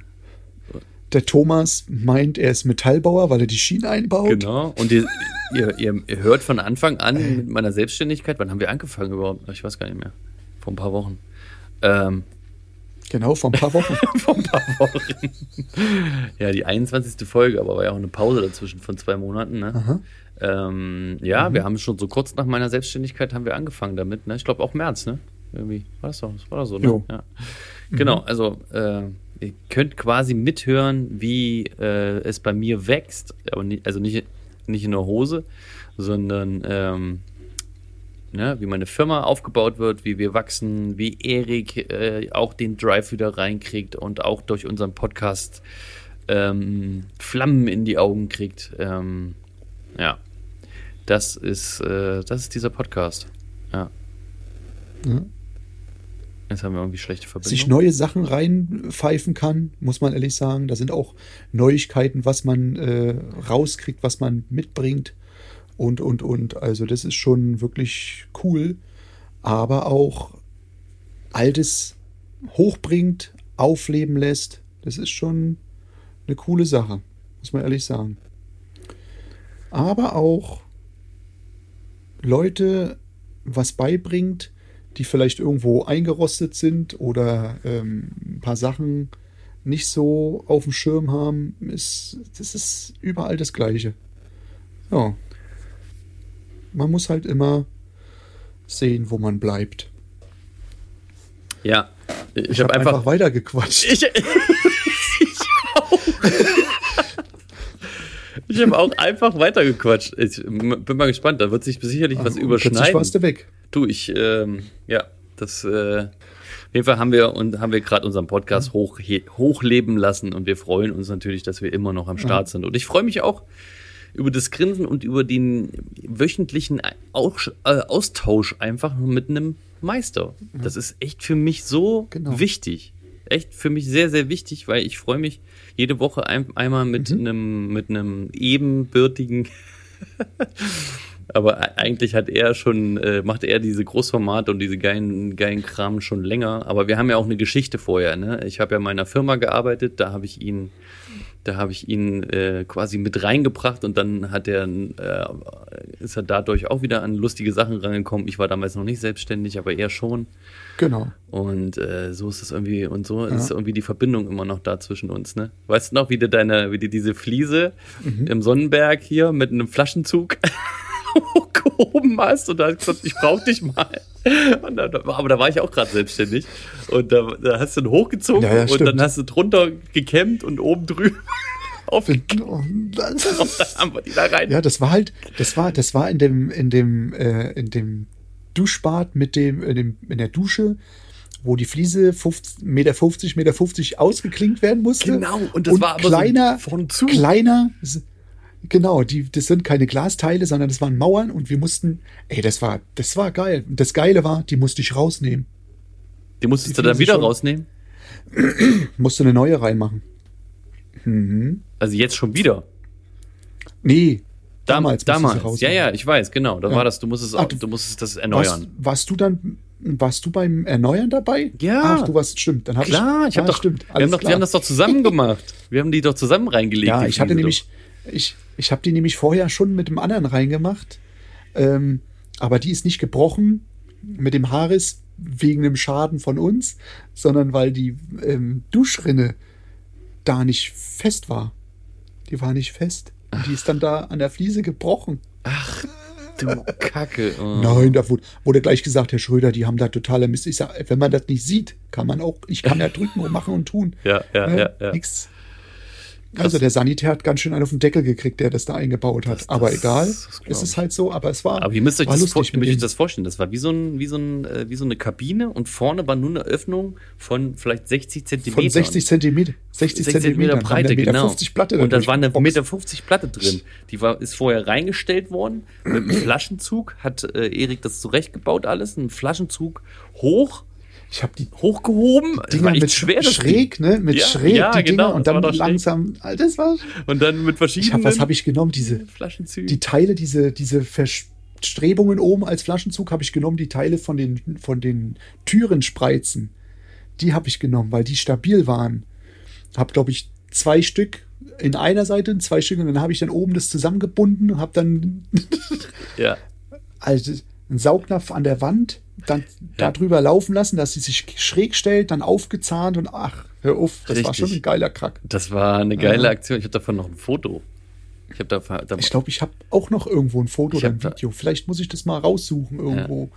der Thomas meint, er ist Metallbauer, weil er die Schienen einbaut. Genau. Und ihr, ihr, ihr, hört von Anfang an mit meiner Selbstständigkeit, wann haben wir angefangen überhaupt? Ich weiß gar nicht mehr. Vor ein paar Wochen. Ähm, genau, vor ein paar Wochen. vor ein paar Wochen. ja, die 21. Folge, aber war ja auch eine Pause dazwischen von zwei Monaten. Ne? Ähm, ja, mhm. wir haben schon so kurz nach meiner Selbstständigkeit haben wir angefangen damit. Ne? Ich glaube auch März, ne? Irgendwie. War das doch, das war doch so, ne? Ja. Mhm. Genau, also äh, ihr könnt quasi mithören, wie äh, es bei mir wächst. Aber nicht, also nicht, nicht in der Hose, sondern ähm, ne, wie meine Firma aufgebaut wird, wie wir wachsen, wie Erik äh, auch den Drive wieder reinkriegt und auch durch unseren Podcast ähm, Flammen in die Augen kriegt. Ähm, ja, das ist, äh, das ist dieser Podcast. Ja. Mhm. Jetzt haben wir irgendwie schlechte Verbindung. sich neue Sachen reinpfeifen kann, muss man ehrlich sagen. Da sind auch Neuigkeiten, was man äh, rauskriegt, was man mitbringt und, und, und. Also das ist schon wirklich cool, aber auch Altes hochbringt, aufleben lässt. Das ist schon eine coole Sache, muss man ehrlich sagen. Aber auch Leute was beibringt, die vielleicht irgendwo eingerostet sind oder ähm, ein paar Sachen nicht so auf dem Schirm haben, ist, das ist überall das Gleiche. Ja. Man muss halt immer sehen, wo man bleibt. Ja, ich, Ich habe habe einfach, einfach. weitergequatscht. ich, ich auch. Ich habe auch einfach weitergequatscht. Ich bin mal gespannt, da wird sich sicherlich was Plötzlich warst überschneiden. du weg. Du, ich, ähm, ja, das, äh, auf jeden Fall haben wir und haben wir gerade unseren Mhm. Podcast hoch, hochleben lassen und wir freuen uns natürlich, dass wir immer noch am Start sind. Und ich freue mich auch über das Grinsen und über den wöchentlichen äh, Austausch einfach mit einem Meister. Das ist echt für mich so Genau. wichtig. Echt für mich sehr, sehr wichtig, weil ich freue mich jede Woche ein, einmal mit Mhm. einem, mit einem ebenbürtigen aber e- eigentlich hat er schon, äh, macht er diese Großformate und diese geilen, geilen Kram schon länger. Aber wir haben ja auch eine Geschichte vorher. Ne? Ich habe ja in meiner Firma gearbeitet, da habe ich ihn, da habe ich ihn äh, quasi mit reingebracht und dann hat er, äh, ist er dadurch auch wieder an lustige Sachen rangekommen. Ich war damals noch nicht selbstständig, aber er schon. Genau. Und äh, so ist es irgendwie, und so ist irgendwie die Verbindung immer noch da zwischen uns, ne? Weißt du noch, wie du deine, wie du diese Fliese im Sonnenberg hier mit einem Flaschenzug hochgehoben hast und da hast gesagt, ich brauch dich mal. Dann, aber da war ich auch gerade selbstständig. Und da, da hast du ihn hochgezogen Ja, ja, und dann hast du drunter gekämmt und oben drüben aufgekippt. Und dann- Und dann haben wir die da rein. Ja, das war halt, das war, das war in dem, in dem, äh, in dem Duschbad mit dem, in, dem, in der Dusche, wo die Fliese 50, Meter 50, Meter 50 ausgeklinkt werden musste. Genau, und das war aber so kleiner, vorn zu. kleiner, genau, die, das sind keine Glasteile, sondern das waren Mauern und wir mussten, ey, das war, das war geil. Und Das Geile war, die musste ich rausnehmen. Die musstest die du dann wieder schon. rausnehmen. Musste eine neue reinmachen. Also jetzt schon wieder. Nee, damals, ich damals. Ja, ja, ich weiß, genau. Da Ja. war das, du musstest, Ach, du musstest das erneuern. Warst, warst du dann, warst du beim Erneuern dabei? Ja. Ach, du warst, stimmt. Dann hab Klar, ich habe ah, doch, stimmt. wir, haben doch wir haben das doch zusammen gemacht. Wir haben die doch zusammen reingelegt. Ja, ich hatte nämlich, ich, ich habe die nämlich vorher schon mit dem anderen reingemacht. Ähm, aber die ist nicht gebrochen mit dem Haarriss wegen dem Schaden von uns, sondern weil die ähm, Duschrinne da nicht fest war. Die war nicht fest. Und die ist dann da an der Fliese gebrochen. Ach, du Kacke. Oh. Nein, da wurde, wurde gleich gesagt, Herr Schröder, die haben da totale Mist. Ich sag, wenn man das nicht sieht, kann man auch, ich kann ja drücken und machen und tun. Ja, ja, Ne? ja, ja. Nix. Also der Sanitär hat ganz schön einen auf den Deckel gekriegt, der das da eingebaut hat. Das- aber das- egal, das glaub es ist halt so, aber es war, Aber ihr müsst euch, das, vor, müsst euch das vorstellen. Das war wie so, ein, wie, so ein, äh, wie so eine Kabine und vorne war nur eine Öffnung von vielleicht 60 Zentimetern. Von 60 Zentimeter, 60 Zentimeter Breite, Meter genau. 50 Platte und da war eine geboxt. Meter 50 Platte drin. Die war, ist vorher reingestellt worden mit einem Flaschenzug, hat äh, Erik das zurechtgebaut alles, ein Flaschenzug hoch, Ich habe die hochgehoben. Das Dinger mit schwer, schräg, ne, mit Ja, schräg ja, die Dinger genau, und das war dann schräg. langsam, Alter, das war, Und dann mit verschiedenen ich hab, was habe ich genommen, diese, Flaschenzügen. die Teile, diese, diese Verstrebungen oben als Flaschenzug habe ich genommen, die Teile von den, von den Türenspreizen, die habe ich genommen, weil die stabil waren. Hab, glaube ich, zwei Stück in einer Seite, zwei Stück und dann habe ich dann oben das zusammengebunden und habe dann ja. also einen Saugnapf an der Wand, dann da drüber laufen lassen, dass sie sich schräg stellt, dann aufgezahnt und ach, hör auf, das war Richtig. schon ein geiler Krack. Das war eine geile Ja. Aktion. Ich habe davon noch ein Foto. Ich habe da, da Ich glaube, ich habe auch noch irgendwo ein Foto oder ein Video. Vielleicht muss ich das mal raussuchen irgendwo.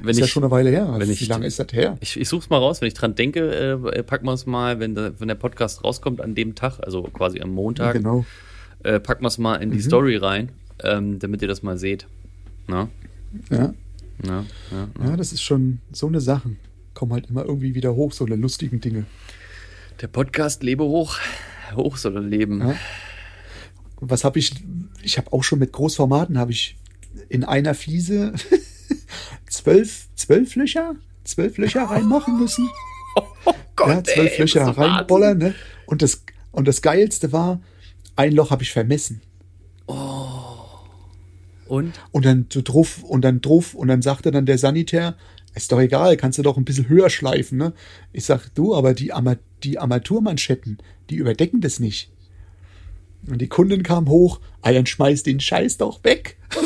wenn ist ich, ja schon eine Weile her. wenn Wie ich- lange ist das her? Ich, ich such's mal raus, wenn ich dran denke, äh, packen wir es mal, wenn der, wenn der Podcast rauskommt an dem Tag, also quasi am Montag, Genau. äh, packen wir es mal in die Story rein, ähm, damit ihr das mal seht. Na? Ja. Na? Ja, ja, das ist schon so eine Sache. Kommen halt immer irgendwie wieder hoch, so eine lustigen Dinge. Der Podcast Lebe hoch, hoch soll er leben. Ja. Was habe ich? Ich habe auch schon mit Großformaten habe ich in einer Fliese zwölf, zwölf Löcher, zwölf Löcher reinmachen müssen. Oh Gott, ja, zwölf ey, Löcher reinbollern, ne? Und das, und das Geilste war, ein Loch habe ich vermessen. Und? Und dann so drauf und dann drauf und dann sagte dann der Sanitär, ist doch egal, kannst du doch ein bisschen höher schleifen, ne? Ich sag, du, aber die, Ama die Armaturmanschetten, die überdecken das nicht. Und die Kundin kam hoch, ah, dann schmeiß den Scheiß doch weg.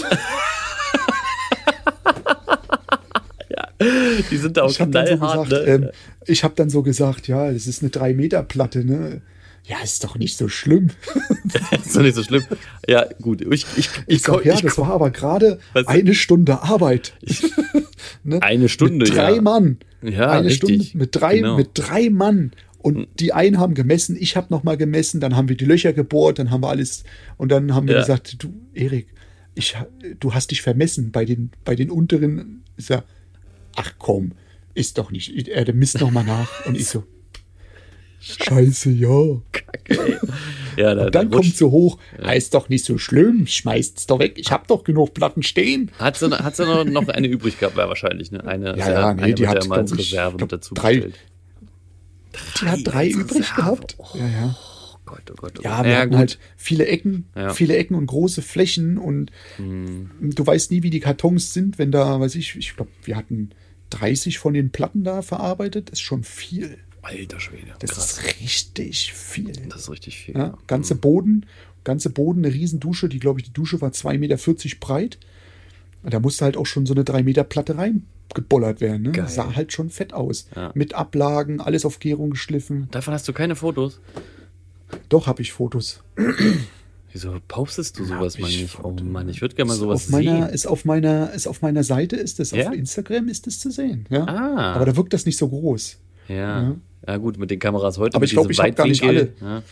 Die sind da auch Ich habe dann so knallhart, gesagt, ne? ähm, ich habe dann so gesagt, ja, das ist eine 3 Meter Platte, ne? Ja, ist doch nicht so schlimm. ist doch nicht so schlimm. Ja, gut. Ich, ich, ich, komm- ja, ich das komm- war aber gerade eine Stunde Arbeit. ne? Eine Stunde, mit drei ja. Mann. Ja, eine richtig. Stunde mit drei, Genau. mit drei Mann. Und die einen haben gemessen, ich habe noch mal gemessen, dann haben wir die Löcher gebohrt, dann haben wir alles und dann haben wir Ja. gesagt, du Erik, ich, du hast dich vermessen bei den bei den unteren. Ich sag, ach komm, ist doch nicht. Er misst noch mal nach und ich so, Scheiße, ja. Kacke. Ja, da, Und dann da kommt so hoch, ja. ist doch nicht so schlimm, schmeißt's doch weg, ich hab doch genug Platten stehen. Hat sie, hat sie noch, noch eine übrig gehabt, ja, wahrscheinlich, ne? Eine, Ja, ja, nee, die wird hat, ja mal als Reserve mit dazu drei- bestellt. Die hat drei übrig Reserve. gehabt. Oh, Ja, ja. Gott, oh Gott, oh Ja, wir hatten halt viele Ecken, Ja. Viele Ecken und große Flächen und du weißt nie, wie die Kartons sind, wenn da, weiß ich, ich glaube, wir hatten 30 von den Platten da verarbeitet, ist schon viel. Alter Schwede. Das krass. ist richtig viel. Das ist richtig viel. Ja, ganze Boden, ganze Boden, eine Riesendusche, die, glaube ich, die Dusche war 2,40 Meter breit. Da musste halt auch schon so eine 3 Meter Platte reingebollert werden. Ne? Sah halt schon fett aus. Ja. Mit Ablagen, alles auf Gärung geschliffen. Davon hast du keine Fotos? Doch, habe ich Fotos. Wieso postest du sowas mal ich nicht? Oh. Mann, ich würde gerne mal sowas auf meiner, sehen. ist auf meiner, ist auf meiner Seite, ist es, Ja? auf Instagram ist es zu sehen. Ja? Ah. Aber da wirkt das nicht so groß. Ja. ja. Gut, mit den Kameras heute. Aber ich glaub, diesem ich hab gar nicht Weitwinkel, Ja.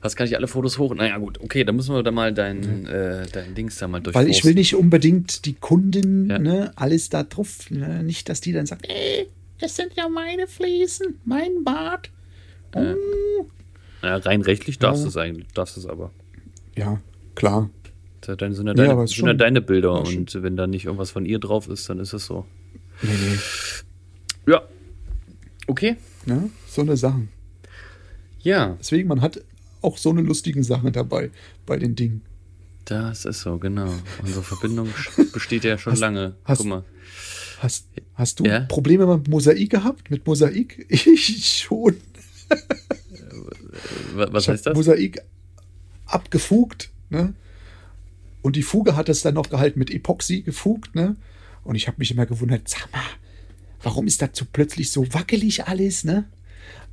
Hast gar nicht alle Fotos hoch. Naja, gut, okay, dann müssen wir da mal dein, äh, dein Dings da mal durch. Weil ich will nicht unbedingt die Kundin, Ja. ne, alles da drauf, ne, nicht, dass die dann sagt, ey, das sind ja meine Fliesen, mein Bad. Ja, rein rechtlich darfst du es eigentlich, darfst du es aber. Ja, klar. Das sind ja deine, ja Ja, sind ja deine Bilder ja, und wenn da nicht irgendwas von ihr drauf ist, dann ist es so. Nee, nee. Ja. Okay. Ja, so eine Sache. Ja, Deswegen, man hat auch so eine lustigen Sache dabei bei den Dingen. das ist so, genau. Unsere Verbindung besteht ja schon Hast- lange. hast- Guck mal. Hast, hast du Ja? Probleme mit Mosaik gehabt? Mit Mosaik? Ich schon. Wa- Was Ich heißt das? Mosaik abgefugt, ne? Und die Fuge hat es dann noch gehalten mit Epoxy gefugt, ne? Und ich habe mich immer gewundert, sag mal, warum ist das so plötzlich so wackelig alles, ne?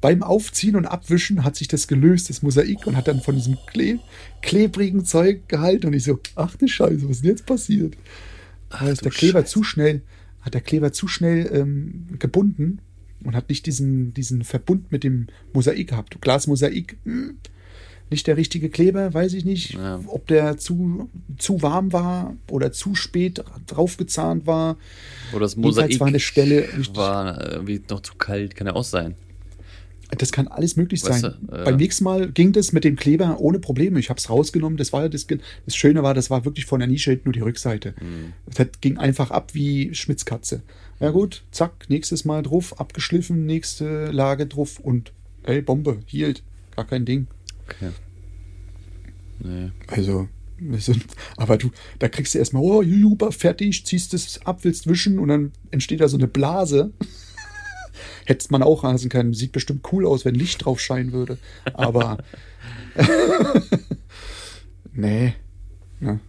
Beim Aufziehen und Abwischen hat sich das gelöst, das Mosaik, und hat dann von diesem Kle klebrigen Zeug gehalten. Und ich so, ach du Scheiße, was ist denn jetzt passiert? Da ist der Kleber Scheiße. zu schnell, hat der Kleber zu schnell ähm, gebunden und hat nicht diesen, diesen Verbund mit dem Mosaik gehabt. Glasmosaik, hm, nicht der richtige Kleber, weiß ich nicht, Ja. ob der zu, zu warm war oder zu spät draufgezahnt war. Oder das Mosaik war eine Stelle war äh, wie noch zu kalt, kann ja auch sein. Das kann alles möglich Weißt sein. du, äh, Beim nächsten Mal ging das mit dem Kleber ohne Probleme. Ich habe es rausgenommen. Das war ja das, das Schöne war, das war wirklich von der Nische nur die Rückseite. Mhm. Das ging einfach ab wie Schmitzkatze. Ja gut, zack, nächstes Mal drauf, abgeschliffen, nächste Lage drauf und ey, Bombe, hielt. Gar kein Ding. Okay. Nee. Also, aber du, da kriegst du erstmal, oh, super, fertig, ziehst es ab, willst wischen und dann entsteht da so eine Blase. Hättest man auch rasen können. Sieht bestimmt cool aus, wenn Licht drauf scheinen würde. Aber. nee. Ja.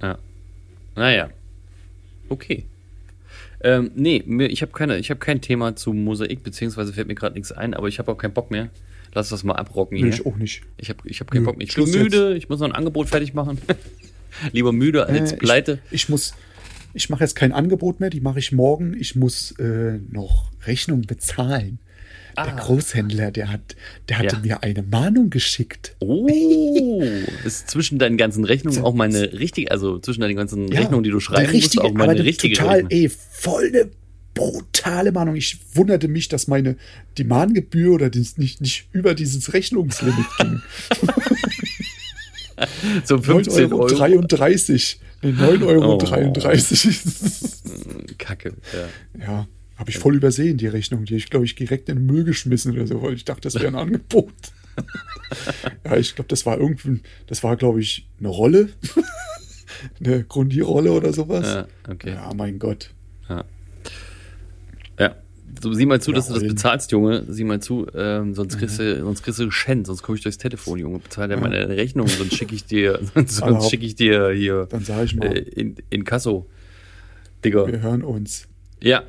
Ja. Naja. Okay. Ähm, nee, ich habe keine, ich habe kein Thema zu Mosaik, beziehungsweise fällt mir gerade nichts ein, aber ich habe auch keinen Bock mehr. Lass das mal abrocken hier. ich auch nicht. Ich habe ich hab keinen Bock mehr. Ich bin müde, ich muss noch ein Angebot fertig machen. Lieber müde als Äh, pleite. Ich, ich muss. Ich mache jetzt kein Angebot mehr, die mache ich morgen. Ich muss äh, noch Rechnung bezahlen. Der Großhändler, der hat, der hatte Ah. Ja. mir eine Mahnung geschickt. Oh, ist zwischen deinen ganzen Rechnungen auch meine richtige, also zwischen deinen ganzen Rechnungen, die du schreiben eine richtige, musst, auch meine aber richtige Total, Rechnung. ey, voll eine brutale Mahnung. Ich wunderte mich, dass meine die Mahngebühr oder das nicht, nicht über dieses Rechnungslimit ging. So 15 Euro. 9,33 Euro. Nee, 9,33 Euro. Oh. Kacke, ja. Ja, Habe ich voll übersehen, die Rechnung. Die ich, glaube ich, direkt in den Müll geschmissen oder so, weil ich dachte, das wäre ein Angebot. ja, ich glaube, das war irgendwie, das war, glaube ich, eine Rolle. eine Grundierrolle oder sowas. Ja, okay. Ja, mein Gott. Ja. Ja. So, sieh mal zu, ja, dass du das bezahlst, Junge. Sieh mal zu, ähm, sonst, kriegst du, sonst kriegst du geschenkt, sonst komme ich durchs Telefon, Junge. Bezahl dir ja. meine Rechnung, sonst schicke ich dir, sonst schicke ich dir hier Dann sag ich mal. Äh, in, in Kasso. Digga. Wir hören uns. Ja.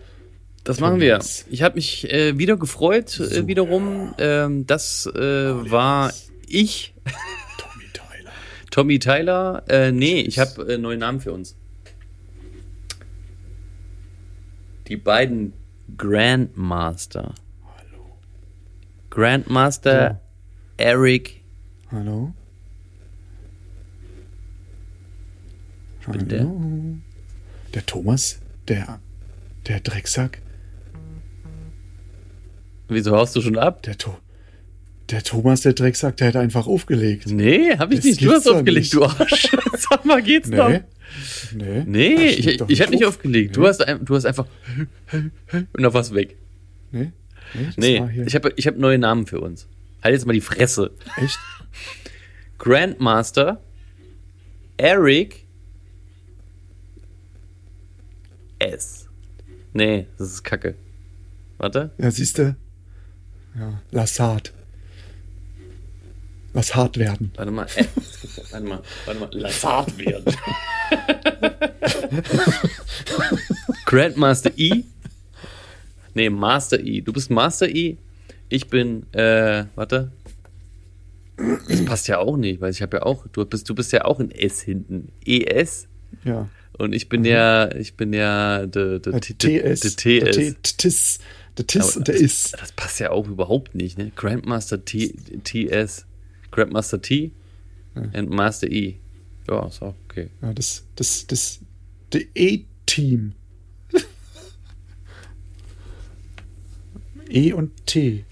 Das machen wir. Ich habe mich äh, wieder gefreut, äh, wiederum. Ähm, das äh, war ich. Tommy Tyler. Tommy Tyler. Äh, nee, ich habe äh, neuen Namen für uns. Die beiden Grandmaster. Hallo. Grandmaster ja. Eric. Hallo. Bin der. Der Thomas, der, der Drecksack. Wieso haust du schon ab? Der, to der Thomas, der Drecksack, der hat einfach aufgelegt. Nee, hab ich das nicht. Du hast aufgelegt, nicht. du Arsch. Sag mal, geht's nee. noch? Nee. Nee, ich, ich, ich hätte nicht aufgelegt. Nee. Du, hast, du hast einfach und auf was weg. Nee. Nee, nee ich habe ich hab neue Namen für uns. Halt jetzt mal die Fresse. Echt? Grandmaster Eric S. Nee, das ist Kacke. Warte. Ja, siehst du? Ja, lass hart. Lass hart werden. Warte mal, äh, warte mal, warte mal, lass hart werden. Grandmaster E. Nee, Master E. Du bist Master E. Ich bin, äh, warte. Das passt ja auch nicht, weil ich habe ja auch, du bist, du bist ja auch in S hinten. ES. Ja. Und ich bin mhm. ja, ich bin ja der TS. Der TS. Der TIS und der IS. Das passt ja auch überhaupt nicht, ne? Grandmaster T, TS. Grandmaster T ja. und Master E. Ja, ist auch okay. Ja, das, das, das, der E-Team. e und T.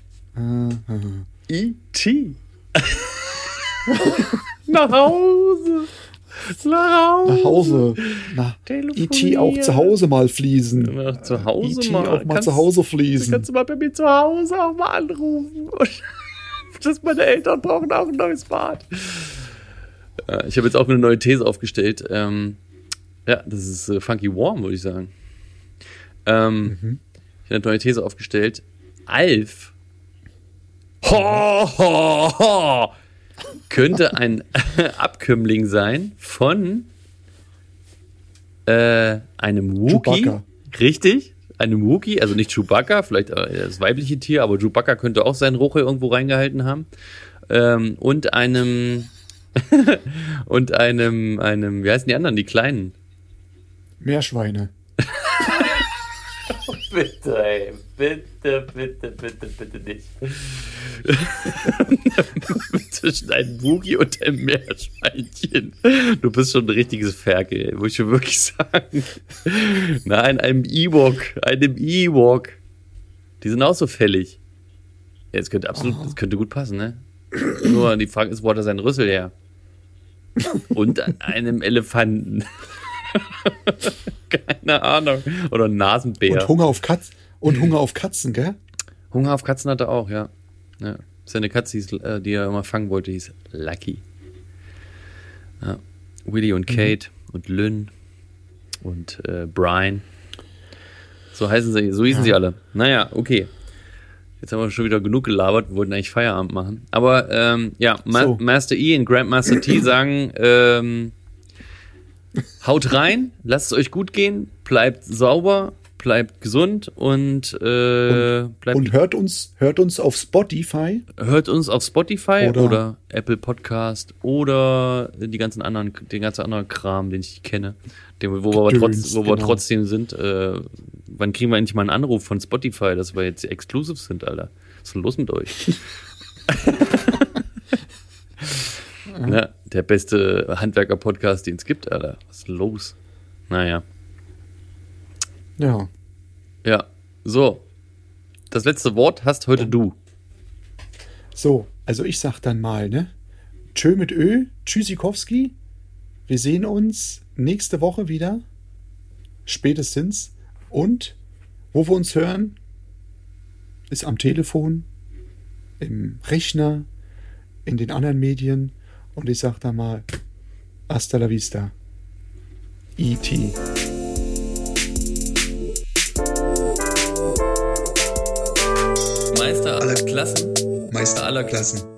E-T. Nach Hause. Nach Hause. Nach Hause. Na, IT auch zu Hause mal fließen. Zu Hause IT mal. auch mal kannst, zu Hause fließen. Kannst du mal bei mir zu Hause auch mal anrufen. Dass meine Eltern brauchen auch ein neues Bad. Ich habe jetzt auch eine neue These aufgestellt. Ähm, ja, das ist äh, Funky Warm, würde ich sagen. Ähm, mhm. Ich habe eine neue These aufgestellt. Alf ho, ho, ho, könnte ein Abkömmling sein von äh, einem Wookie. Chewbacca. Richtig? Einem Wookie, also nicht Chewbacca, vielleicht äh, das weibliche Tier, aber Chewbacca könnte auch seinen Ruche irgendwo reingehalten haben. Ähm, und einem und einem, einem, wie heißen die anderen, die kleinen? Meerschweine. bitte, ey. Bitte, bitte, bitte, bitte nicht. Zwischen einem Boogie und einem Meerschweinchen. Du bist schon ein richtiges Ferkel, muss ich schon wirklich sagen. Nein, einem Ewok. Einem Ewok. Die sind auch so fällig. Ja, das könnte absolut, das könnte gut passen, ne? Nur die Frage ist, wo hat er seinen Rüssel her? Und an einem Elefanten. Keine Ahnung. Oder Nasenbär. Und Hunger auf Katzen. Und Hunger auf Katzen, gell? Hunger auf Katzen hat er auch, ja. ja. Seine Katze, hieß, äh, die er immer fangen wollte, hieß Lucky. Ja. Willy und mhm. Kate mhm. und Lynn und äh, Brian. So heißen sie, so hießen ja. sie alle. Naja, okay. Jetzt haben wir schon wieder genug gelabert, wir wollten eigentlich Feierabend machen. Aber ähm, ja, Ma so. Master E und Grandmaster T sagen, ähm, haut rein, lasst es euch gut gehen, bleibt sauber, bleibt gesund und, äh, und, bleibt und hört uns hört uns auf Spotify. Hört uns auf Spotify oder, oder, Apple Podcast oder die ganzen anderen, den ganzen anderen Kram, den ich kenne, den, wo, wir, aber trotz, wo genau. wir trotzdem sind. Äh, wann kriegen wir endlich mal einen Anruf von Spotify, dass wir jetzt exclusive sind, Alter? Was ist denn los mit euch? Ne? Der beste Handwerker-Podcast, den es gibt, Alter. Was ist los? Naja. Ja. Ja. So. Das letzte Wort hast heute du. So, also ich sag dann mal, ne? Tschö mit Ö, Tschüssikowski. Wir sehen uns nächste Woche wieder. Spätestens. Und Wo wir uns hören, ist am Telefon, im Rechner, in den anderen Medien. Und ich sag da mal, hasta la vista. E.T. Meister aller Klassen. Meister aller Klassen.